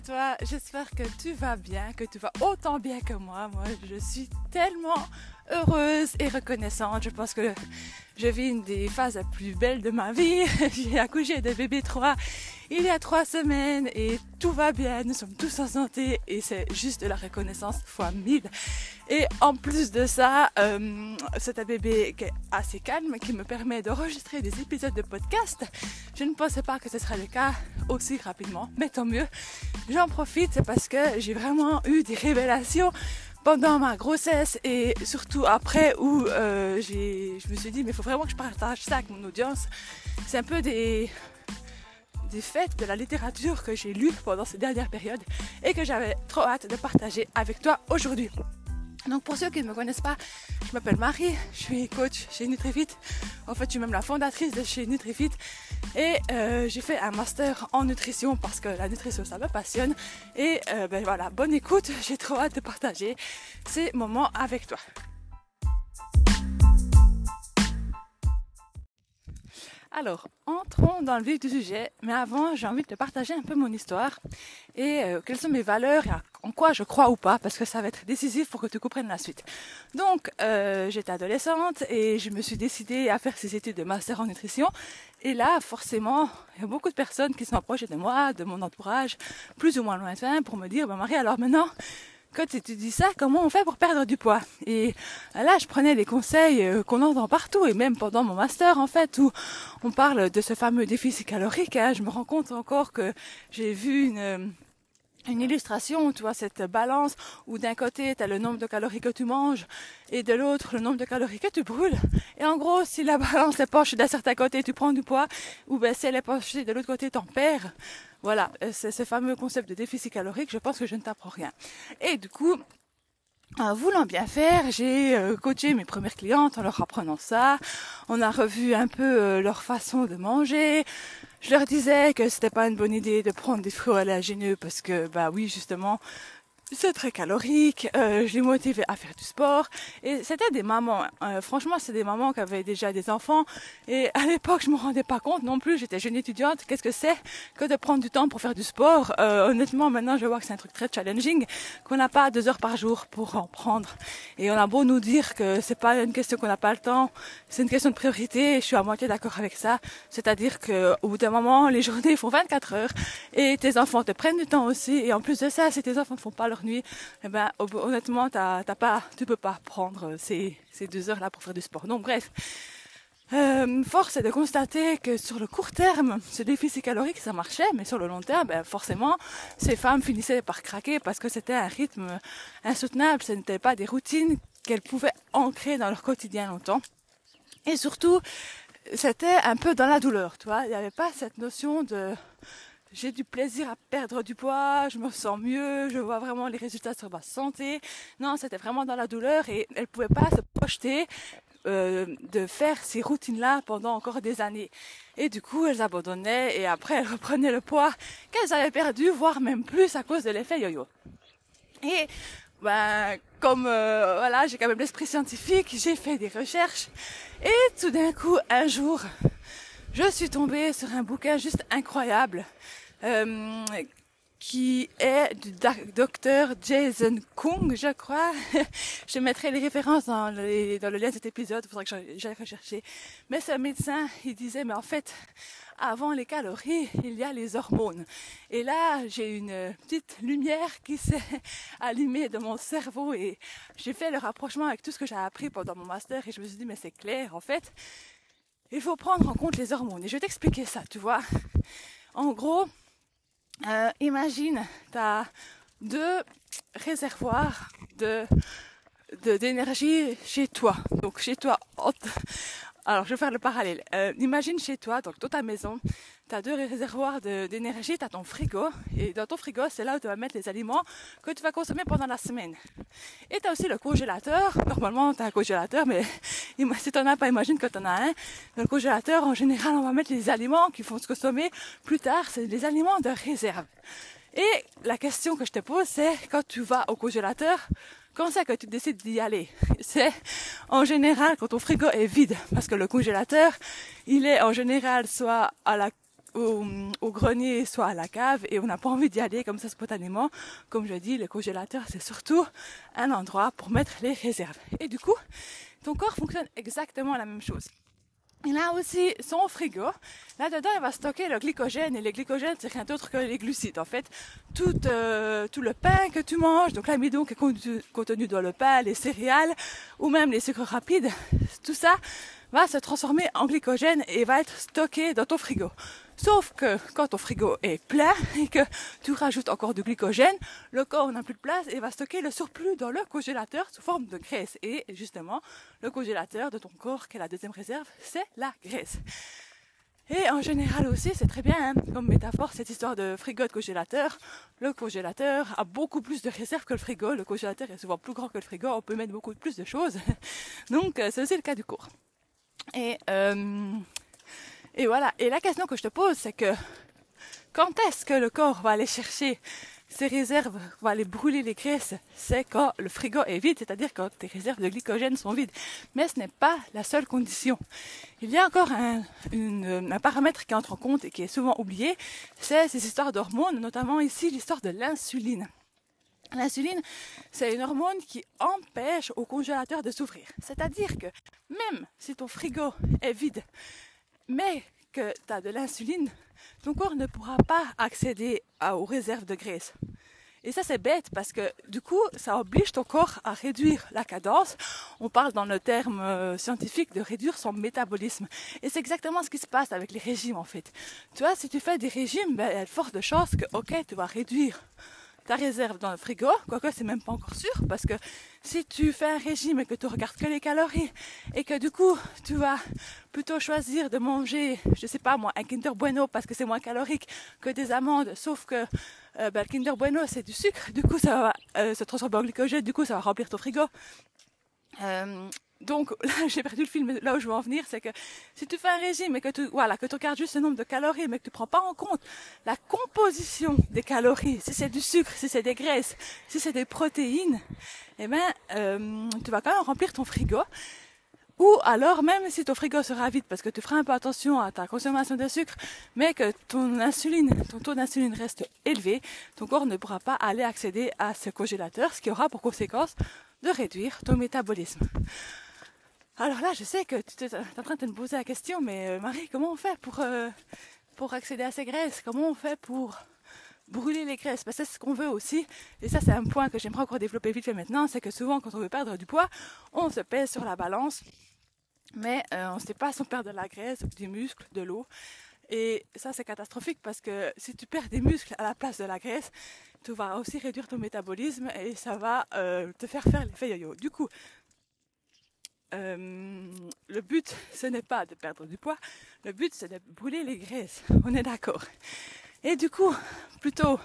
toi? J'espère que tu vas bien, que tu vas autant bien que moi. Moi, je suis tellement heureuse et reconnaissante. Je pense que je vis une des phases les plus belles de ma vie. J'ai accouché de bébé 3 il y a trois semaines et tout va bien. Nous sommes tous en santé et c'est juste de la reconnaissance fois mille. Et en plus de ça, euh, c'est un bébé qui est assez calme, qui me permet d'enregistrer des épisodes de podcast. Je ne pensais pas que ce serait le cas aussi rapidement, mais tant mieux. J'en profite parce que j'ai vraiment eu des révélations pendant ma grossesse et surtout après où euh, je me suis dit mais il faut vraiment que je partage ça avec mon audience. C'est un peu des, des faits de la littérature que j'ai lu pendant ces dernières périodes et que j'avais trop hâte de partager avec toi aujourd'hui. Donc pour ceux qui ne me connaissent pas, je m'appelle Marie, je suis coach chez NutriFit. En fait, je suis même la fondatrice de chez NutriFit et euh, j'ai fait un master en nutrition parce que la nutrition ça me passionne. Et euh, ben voilà, bonne écoute, j'ai trop hâte de partager ces moments avec toi. Alors, entrons dans le vif du sujet, mais avant, j'ai envie de te partager un peu mon histoire et euh, quelles sont mes valeurs et en quoi je crois ou pas, parce que ça va être décisif pour que tu comprennes la suite. Donc, euh, j'étais adolescente et je me suis décidée à faire ces études de master en nutrition. Et là, forcément, il y a beaucoup de personnes qui sont approchées de moi, de mon entourage, plus ou moins lointain, pour me dire, bah, Marie, alors maintenant, quand tu dis ça, comment on fait pour perdre du poids? Et là, je prenais les conseils euh, qu'on entend partout, et même pendant mon master, en fait, où on parle de ce fameux déficit calorique. Hein, je me rends compte encore que j'ai vu une une illustration, tu vois, cette balance où d'un côté, tu as le nombre de calories que tu manges et de l'autre, le nombre de calories que tu brûles. Et en gros, si la balance est penchée d'un certain côté, tu prends du poids, ou ben, si elle est penchée de l'autre côté, tu en perds. Voilà, c'est ce fameux concept de déficit calorique, je pense que je ne t'apprends rien. Et du coup, en voulant bien faire, j'ai euh, coaché mes premières clientes en leur apprenant ça. On a revu un peu euh, leur façon de manger. Je leur disais que c'était pas une bonne idée de prendre des fruits oléagineux parce que, bah oui, justement, c'est très calorique, euh, je les motivais à faire du sport. Et c'était des mamans, euh, franchement, c'est des mamans qui avaient déjà des enfants. Et à l'époque, je me rendais pas compte non plus, j'étais jeune étudiante, qu'est-ce que c'est que de prendre du temps pour faire du sport? Euh, honnêtement, maintenant, je vois que c'est un truc très challenging, qu'on n'a pas deux heures par jour pour en prendre. Et on a beau nous dire que c'est pas une question qu'on n'a pas le temps, c'est une question de priorité, et je suis à moitié d'accord avec ça. C'est-à-dire que au bout d'un moment, les journées font 24 heures, et tes enfants te prennent du temps aussi, et en plus de ça, si tes enfants ne font pas leur nuit, eh ben, honnêtement, t'as, t'as peux pas prendre ces, deux heures-là pour faire du sport. Donc bref, euh, force est de constater que sur le court terme, ce déficit calorique, ça marchait, mais sur le long terme, ben, forcément, ces femmes finissaient par craquer parce que c'était un rythme insoutenable, ce n'était pas des routines qu'elles pouvaient ancrer dans leur quotidien longtemps. Et surtout, c'était un peu dans la douleur, tu. Il n'y avait pas cette notion de j'ai du plaisir à perdre du poids, je me sens mieux, je vois vraiment les résultats sur ma santé. Non, c'était vraiment dans la douleur et elle pouvait pas se projeter euh, de faire ces routines-là pendant encore des années. Et du coup, elles abandonnaient et après elles reprenaient le poids qu'elles avaient perdu, voire même plus à cause de l'effet yo-yo. Et ben, comme euh, voilà, j'ai quand même l'esprit scientifique, j'ai fait des recherches et tout d'un coup, un jour, je suis tombée sur un bouquin juste incroyable euh, qui est du docteur Jason Kung, je crois. je mettrai les références dans, le lien de cet épisode, il faudrait que j'aille rechercher. Mais ce médecin, il disait, mais en fait, avant les calories, il y a les hormones. Et là, j'ai une petite lumière qui s'est allumée dans mon cerveau et j'ai fait le rapprochement avec tout ce que j'ai appris pendant mon master et je me suis dit, mais c'est clair, en fait, il faut prendre en compte les hormones. Et je vais t'expliquer ça, tu vois. En gros, euh, imagine, tu as deux réservoirs de d'énergie chez toi. Donc chez toi, alors je vais faire le parallèle. Euh, imagine chez toi, donc dans ta maison, tu as deux réservoirs d'énergie, tu as ton frigo, et dans ton frigo, c'est là où tu vas mettre les aliments que tu vas consommer pendant la semaine. Et tu as aussi le congélateur, normalement tu as un congélateur, mais si tu n'en as pas, imagine que tu en as un. Dans le congélateur, en général, on va mettre les aliments qui vont se consommer plus tard, c'est les aliments de réserve. Et la question que je te pose, c'est quand tu vas au congélateur, quand c'est que tu décides d'y aller? C'est en général quand ton frigo est vide, parce que le congélateur, il est en général soit à la au, grenier, soit à la cave, et on n'a pas envie d'y aller comme ça spontanément. Comme je dis, le congélateur, c'est surtout un endroit pour mettre les réserves. Et du coup, ton corps fonctionne exactement la même chose. Il a aussi son frigo. Là-dedans, il va stocker le glycogène. Et le glycogène, c'est rien d'autre que les glucides. En fait, tout, euh, tout le pain que tu manges, donc l'amidon qui est contenu dans le pain, les céréales, ou même les sucres rapides, tout ça va se transformer en glycogène et va être stocké dans ton frigo. Sauf que quand ton frigo est plein et que tu rajoutes encore du glycogène, le corps n'a plus de place et va stocker le surplus dans le congélateur sous forme de graisse. Et justement, le congélateur de ton corps, qui est la deuxième réserve, c'est la graisse. Et en général aussi, c'est très bien, hein, comme métaphore, cette histoire de frigo de congélateur. Le congélateur a beaucoup plus de réserves que le frigo. Le congélateur est souvent plus grand que le frigo. On peut mettre beaucoup plus de choses. Donc, euh, c'est aussi le cas du cours. Et, euh, et voilà. Et la question que je te pose, c'est que quand est-ce que le corps va aller chercher ses réserves, va aller brûler les graisses? C'est quand le frigo est vide, c'est-à-dire quand tes réserves de glycogène sont vides. Mais ce n'est pas la seule condition. Il y a encore un, un paramètre qui entre en compte et qui est souvent oublié, c'est ces histoires d'hormones, notamment ici l'histoire de l'insuline. L'insuline, c'est une hormone qui empêche au congélateur de s'ouvrir. C'est-à-dire que même si ton frigo est vide, mais que tu as de l'insuline, ton corps ne pourra pas accéder aux réserves de graisse. Et ça, c'est bête parce que du coup, ça oblige ton corps à réduire la cadence. On parle dans le terme euh, scientifique de réduire son métabolisme. Et c'est exactement ce qui se passe avec les régimes, en fait. Tu vois, si tu fais des régimes, ben, il y a de fortes chances que, ok, tu vas réduire ta réserve dans le frigo, quoique c'est même pas encore sûr, parce que si tu fais un régime et que tu regardes que les calories, et que du coup tu vas plutôt choisir de manger, je sais pas moi, un Kinder Bueno parce que c'est moins calorique que des amandes, sauf que euh, ben, le Kinder Bueno c'est du sucre, du coup ça va euh, se transformer en glycogène, du coup ça va remplir ton frigo. Euh, donc là, j'ai perdu le film. Là où je veux en venir, c'est que si tu fais un régime et que tu, voilà, que tu regardes juste le nombre de calories, mais que tu prends pas en compte la composition des calories, si c'est du sucre, si c'est des graisses, si c'est des protéines, eh ben, euh, tu vas quand même remplir ton frigo. Ou alors, même si ton frigo sera vide parce que tu feras un peu attention à ta consommation de sucre, mais que ton insuline, ton taux d'insuline reste élevé, ton corps ne pourra pas aller accéder à ce congélateur, ce qui aura pour conséquence de réduire ton métabolisme. Alors là, je sais que tu es en train de te poser la question, mais euh, Marie, comment on fait pour, euh, pour accéder à ces graisses? Comment on fait pour brûler les graisses? Parce que c'est ce qu'on veut aussi. Et ça, c'est un point que j'aimerais encore développer vite fait maintenant, c'est que souvent, quand on veut perdre du poids, on se pèse sur la balance, mais euh, on ne sait pas si on perd de la graisse, du muscle, de l'eau. Et ça, c'est catastrophique parce que si tu perds des muscles à la place de la graisse, tu vas aussi réduire ton métabolisme et ça va te faire faire l'effet yo-yo. Du coup, euh, le but, ce n'est pas de perdre du poids, le but, c'est de brûler les graisses. On est d'accord. Et du coup, plutôt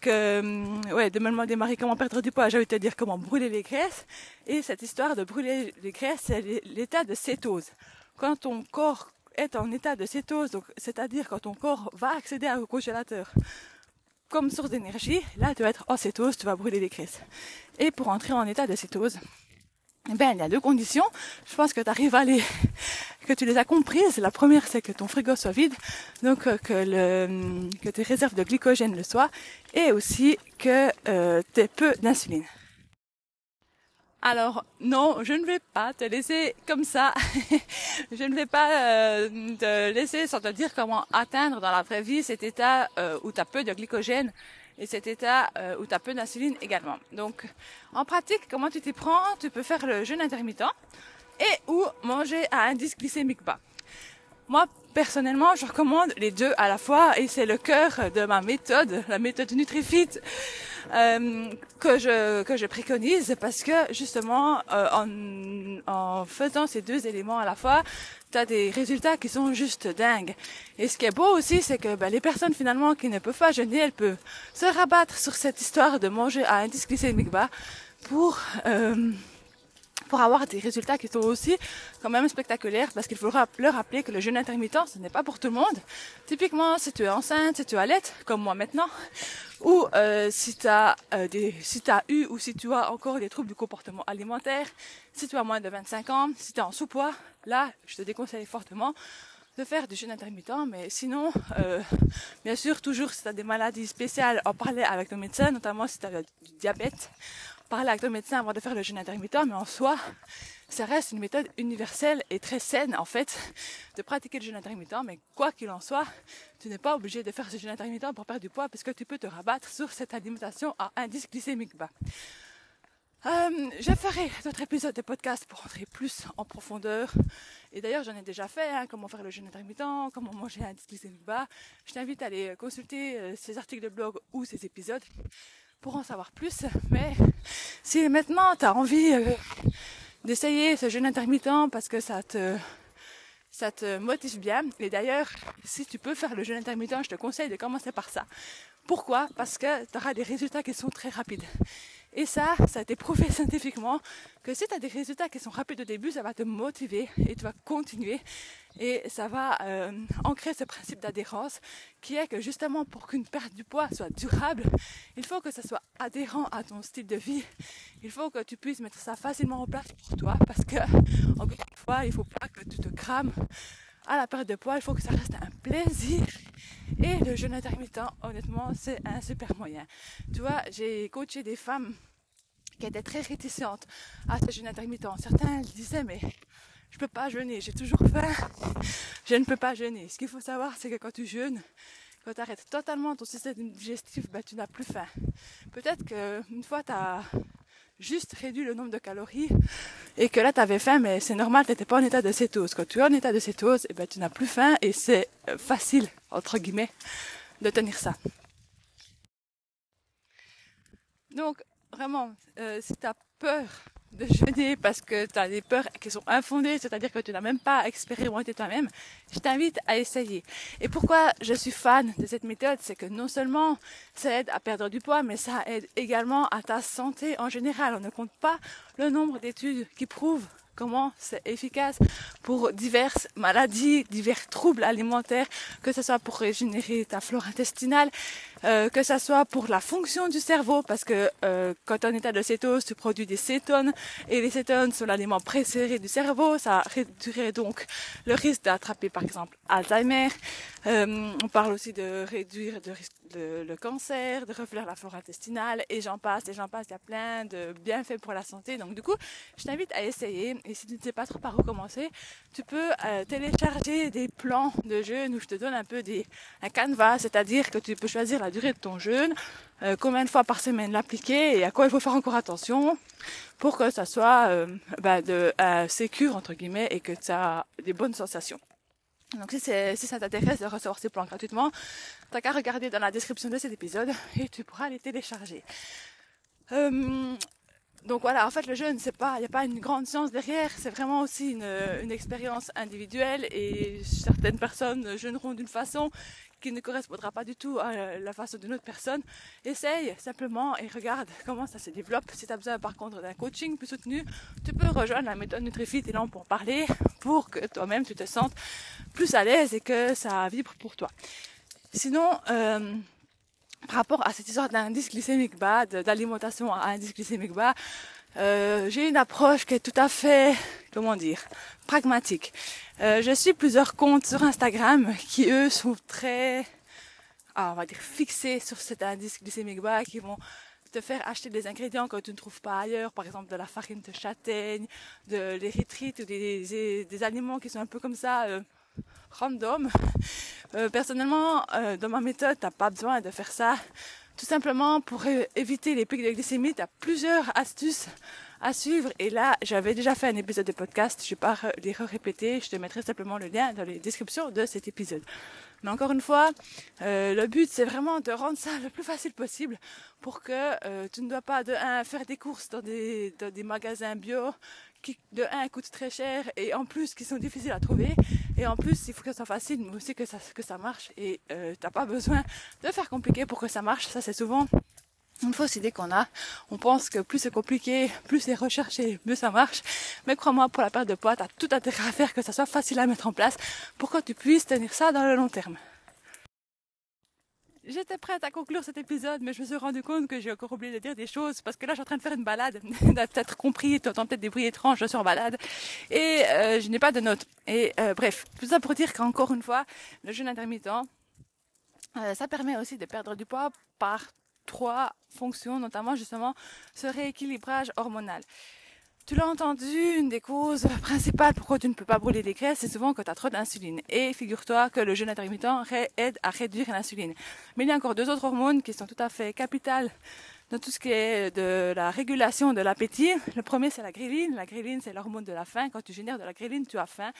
que euh, ouais, de me demander Marie comment perdre du poids, j'avais te dire comment brûler les graisses. Et cette histoire de brûler les graisses, c'est l'état de cétose. Quand ton corps est en état de cétose, c'est-à-dire quand ton corps va accéder au congélateur comme source d'énergie, là tu vas être en cétose, tu vas brûler les graisses. Et pour entrer en état de cétose, ben, il y a deux conditions. Je pense que tu arrives à les, que tu les as comprises. La première, c'est que ton frigo soit vide, donc euh, que, le, que tes réserves de glycogène le soient, et aussi que euh, tu aies peu d'insuline. Alors non, je ne vais pas te laisser comme ça. je ne vais pas euh, te laisser sans te dire comment atteindre dans la vraie vie cet état euh, où tu as peu de glycogène et cet état euh, où tu as peu d'insuline également. Donc en pratique, comment tu t'y prends? Tu peux faire le jeûne intermittent et ou manger à indice glycémique bas. Moi, personnellement, je recommande les deux à la fois et c'est le cœur de ma méthode, la méthode NutriFit euh, que je que je préconise parce que justement euh, en, en faisant ces deux éléments à la fois, tu as des résultats qui sont juste dingues. Et ce qui est beau aussi, c'est que ben, les personnes finalement qui ne peuvent pas jeûner, elles peuvent se rabattre sur cette histoire de manger à indice glycémique bas pour euh, pour avoir des résultats qui sont aussi quand même spectaculaires parce qu'il faut leur rappeler que le jeûne intermittent ce n'est pas pour tout le monde. Typiquement si tu es enceinte, si tu allaites comme moi maintenant ou euh, si tu as euh, si as eu ou si tu as encore des troubles du comportement alimentaire, si tu as moins de 25 ans, si tu es en sous-poids, là je te déconseille fortement de faire du jeûne intermittent, mais sinon, euh, bien sûr, toujours si tu as des maladies spéciales, en parler avec ton médecin, notamment si tu as du diabète, parler avec ton médecin avant de faire le jeûne intermittent, mais en soi, ça reste une méthode universelle et très saine en fait de pratiquer le jeûne intermittent, mais quoi qu'il en soit, tu n'es pas obligé de faire ce jeûne intermittent pour perdre du poids parce que tu peux te rabattre sur cette alimentation à indice glycémique bas. Euh, je ferai d'autres épisodes de podcast pour rentrer plus en profondeur. Et d'ailleurs, j'en ai déjà fait, hein, comment faire le jeûne intermittent, comment manger un glycémique bas. Je t'invite à aller consulter euh, ces articles de blog ou ces épisodes pour en savoir plus. Mais si maintenant tu as envie euh, d'essayer ce jeûne intermittent parce que ça te ça te motive bien. Et d'ailleurs, si tu peux faire le jeûne intermittent, je te conseille de commencer par ça. Pourquoi? Parce que tu auras des résultats qui sont très rapides. Et ça, ça a été prouvé scientifiquement que si tu as des résultats qui sont rapides au début, ça va te motiver et tu vas continuer. Et ça va euh, ancrer ce principe d'adhérence qui est que justement pour qu'une perte du poids soit durable, il faut que ça soit adhérent à ton style de vie. Il faut que tu puisses mettre ça facilement en place pour toi parce que, encore une fois, il faut pas que tu te crames à la perte de poids, il faut que ça reste un plaisir. Et le jeûne intermittent, honnêtement, c'est un super moyen. Tu vois, j'ai coaché des femmes qui étaient très réticentes à ce jeûne intermittent. Certains disaient, mais je peux pas jeûner, j'ai toujours faim, je ne peux pas jeûner. Ce qu'il faut savoir, c'est que quand tu jeûnes, quand tu arrêtes totalement ton système digestif, ben, tu n'as plus faim. Peut-être qu'une fois tu as juste réduit le nombre de calories et que là tu avais faim, mais c'est normal, tu n'étais pas en état de cétose. Quand tu es en état de cétose, eh ben, tu n'as plus faim et c'est euh, facile, entre guillemets, de tenir ça. Donc, vraiment, euh, si tu as peur de jeûner parce que tu as des peurs qui sont infondées, c'est-à-dire que tu n'as même pas expérimenté toi-même, je t'invite à essayer. Et pourquoi je suis fan de cette méthode, c'est que non seulement ça aide à perdre du poids, mais ça aide également à ta santé en général. On ne compte pas le nombre d'études qui prouvent comment c'est efficace pour diverses maladies, divers troubles alimentaires, que ce soit pour régénérer ta flore intestinale, euh, que ce soit pour la fonction du cerveau, parce que euh, quand tu es en état de cétose, tu produis des cétones, et les cétones sont l'aliment préféré du cerveau, ça réduirait donc le risque d'attraper par exemple Alzheimer. Euh, on parle aussi de réduire le, le cancer, de refléter la flore intestinale, et j'en passe, et j'en passe, il y a plein de bienfaits pour la santé. Donc du coup, je t'invite à essayer, et si tu ne sais pas trop par où commencer, tu peux télécharger des plans de jeûne où je te donne un peu des, un canevas, c'est-à-dire que tu peux choisir la durée de ton jeûne, euh, combien de fois par semaine l'appliquer et à quoi il faut faire encore attention pour que ça soit euh, bah, de euh, entre guillemets et que tu as des bonnes sensations. Donc si, ça t'intéresse de recevoir ces plans gratuitement, t'as qu'à regarder dans la description de cet épisode et tu pourras les télécharger. Euh, donc voilà, en fait, le jeûne, il n'y a pas une grande science derrière, c'est vraiment aussi une expérience individuelle et certaines personnes jeûneront d'une façon qui ne correspondra pas du tout à la façon d'une autre personne. Essaye simplement et regarde comment ça se développe. Si tu as besoin par contre d'un coaching plus soutenu, tu peux rejoindre la méthode NutriFit et là pour parler pour que toi-même tu te sentes plus à l'aise et que ça vibre pour toi. Sinon, euh, par rapport à cette histoire d'indice glycémique bas, d'alimentation à indice glycémique bas, euh, j'ai une approche qui est tout à fait, comment dire, pragmatique. Euh, je suis plusieurs comptes sur Instagram qui eux sont très, ah, on va dire, fixés sur cet indice glycémique bas, qui vont te faire acheter des ingrédients que tu ne trouves pas ailleurs, par exemple de la farine de châtaigne, de l'érythrite ou des, des, aliments qui sont un peu comme ça, euh, random. Personnellement, dans ma méthode, t'as pas besoin de faire ça. Tout simplement pour éviter les pics de glycémie, tu as plusieurs astuces à suivre. Et là, j'avais déjà fait un épisode de podcast, je ne vais pas les répéter, je te mettrai simplement le lien dans les descriptions de cet épisode. Mais encore une fois, euh, le but c'est vraiment de rendre ça le plus facile possible pour que euh, tu ne dois pas de un faire des courses dans des, magasins bio qui de un coûtent très cher et en plus qui sont difficiles à trouver. Et en plus il faut que ça soit facile mais aussi que ça que ça marche. Et euh, t'as pas besoin de faire compliqué pour que ça marche. Ça c'est souvent une fausse idée qu'on a. On pense que plus c'est compliqué, plus c'est recherché, mieux ça marche. Mais crois-moi, pour la perte de poids, t'as tout intérêt à faire que ça soit facile à mettre en place pour que tu puisses tenir ça dans le long terme. J'étais prête à conclure cet épisode, mais je me suis rendu compte que j'ai encore oublié de dire des choses parce que là, je en train de faire une balade. tu as peut-être compris, tu entends peut-être des bruits étranges, je suis en balade et euh, je n'ai pas de notes. Et euh, bref, tout ça pour dire qu'encore une fois, le jeûne intermittent, euh, ça permet aussi de perdre du poids par trois fonctions, notamment justement ce rééquilibrage hormonal. Tu l'as entendu, une des causes principales pourquoi tu ne peux pas brûler des graisses, c'est souvent que tu as trop d'insuline. Et figure-toi que le jeûne intermittent aide à réduire l'insuline. Mais il y a encore deux autres hormones qui sont tout à fait capitales tout ce qui est de la régulation de l'appétit. Le premier, c'est la gréline. La gréline, c'est l'hormone de la faim. Quand tu génères de la gréline, tu as faim.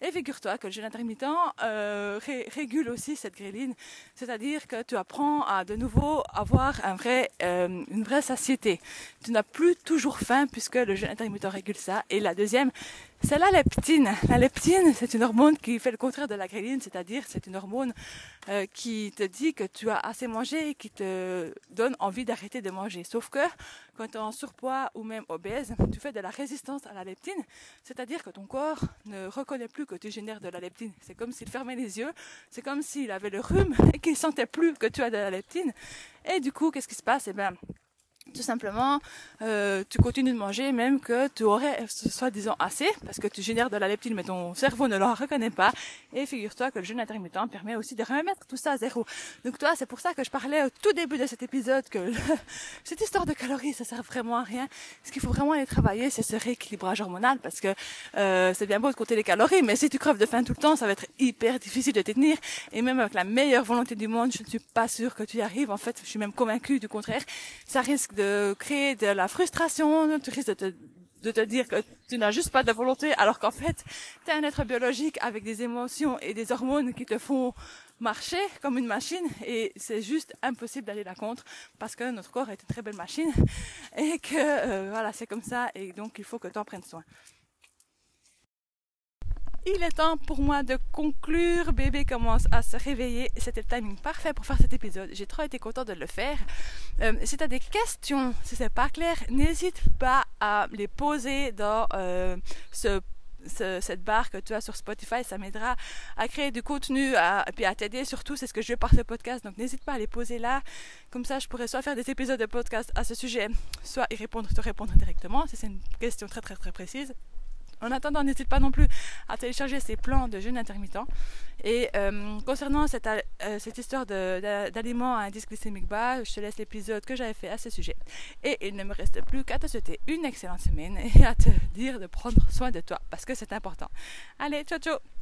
Et figure-toi que le jeûne intermittent euh, régule aussi cette gréline. C'est-à-dire que tu apprends à de nouveau avoir un vrai, euh, une vraie satiété. Tu n'as plus toujours faim puisque le jeûne intermittent régule ça. Et la deuxième, c'est la leptine. La leptine, c'est une hormone qui fait le contraire de la gréline, c'est-à-dire c'est une hormone euh, qui te dit que tu as assez mangé et qui te donne envie d'arrêter de manger. Sauf que quand tu es en surpoids ou même obèse, tu fais de la résistance à la leptine, c'est-à-dire que ton corps ne reconnaît plus que tu génères de la leptine. C'est comme s'il fermait les yeux, c'est comme s'il avait le rhume et qu'il sentait plus que tu as de la leptine. Et du coup, qu'est-ce qui se passe? Eh bien, tout simplement, euh, tu continues de manger même que tu aurais soi-disant assez parce que tu génères de la leptine mais ton cerveau ne la reconnaît pas. Et figure-toi que le jeûne intermittent permet aussi de remettre tout ça à zéro. Donc toi, c'est pour ça que je parlais au tout début de cet épisode que cette histoire de calories, ça sert vraiment à rien. Ce qu'il faut vraiment aller travailler, c'est ce rééquilibrage hormonal parce que euh, c'est bien beau de compter les calories, mais si tu creves de faim tout le temps, ça va être hyper difficile de tenir. Et même avec la meilleure volonté du monde, je ne suis pas sûre que tu y arrives. En fait, je suis même convaincue du contraire. Ça risque de créer de la frustration, tu risques de te, de te dire que tu n'as juste pas de volonté, alors qu'en fait, tu es un être biologique avec des émotions et des hormones qui te font marcher comme une machine et c'est juste impossible d'aller la contre parce que notre corps est une très belle machine et que euh, voilà c'est comme ça et donc il faut que tu en prennes soin. Il est temps pour moi de conclure. Bébé commence à se réveiller. C'était le timing parfait pour faire cet épisode. J'ai trop été contente de le faire. Euh, si tu as des questions, si c'est pas clair, n'hésite pas à les poser dans euh, ce cette barre que tu as sur Spotify, ça m'aidera à créer du contenu et puis à t'aider surtout, c'est ce que je veux par ce podcast. Donc n'hésite pas à les poser là, comme ça je pourrais soit faire des épisodes de podcast à ce sujet, soit y répondre, te répondre directement, c'est une question très très très précise. En attendant, n'hésite pas non plus à télécharger ces plans de jeûne intermittent. Et euh, concernant cette, euh, cette histoire d'aliments à indice glycémique bas, je te laisse l'épisode que j'avais fait à ce sujet. Et il ne me reste plus qu'à te souhaiter une excellente semaine et à te dire de prendre soin de toi parce que c'est important. Allez, ciao ciao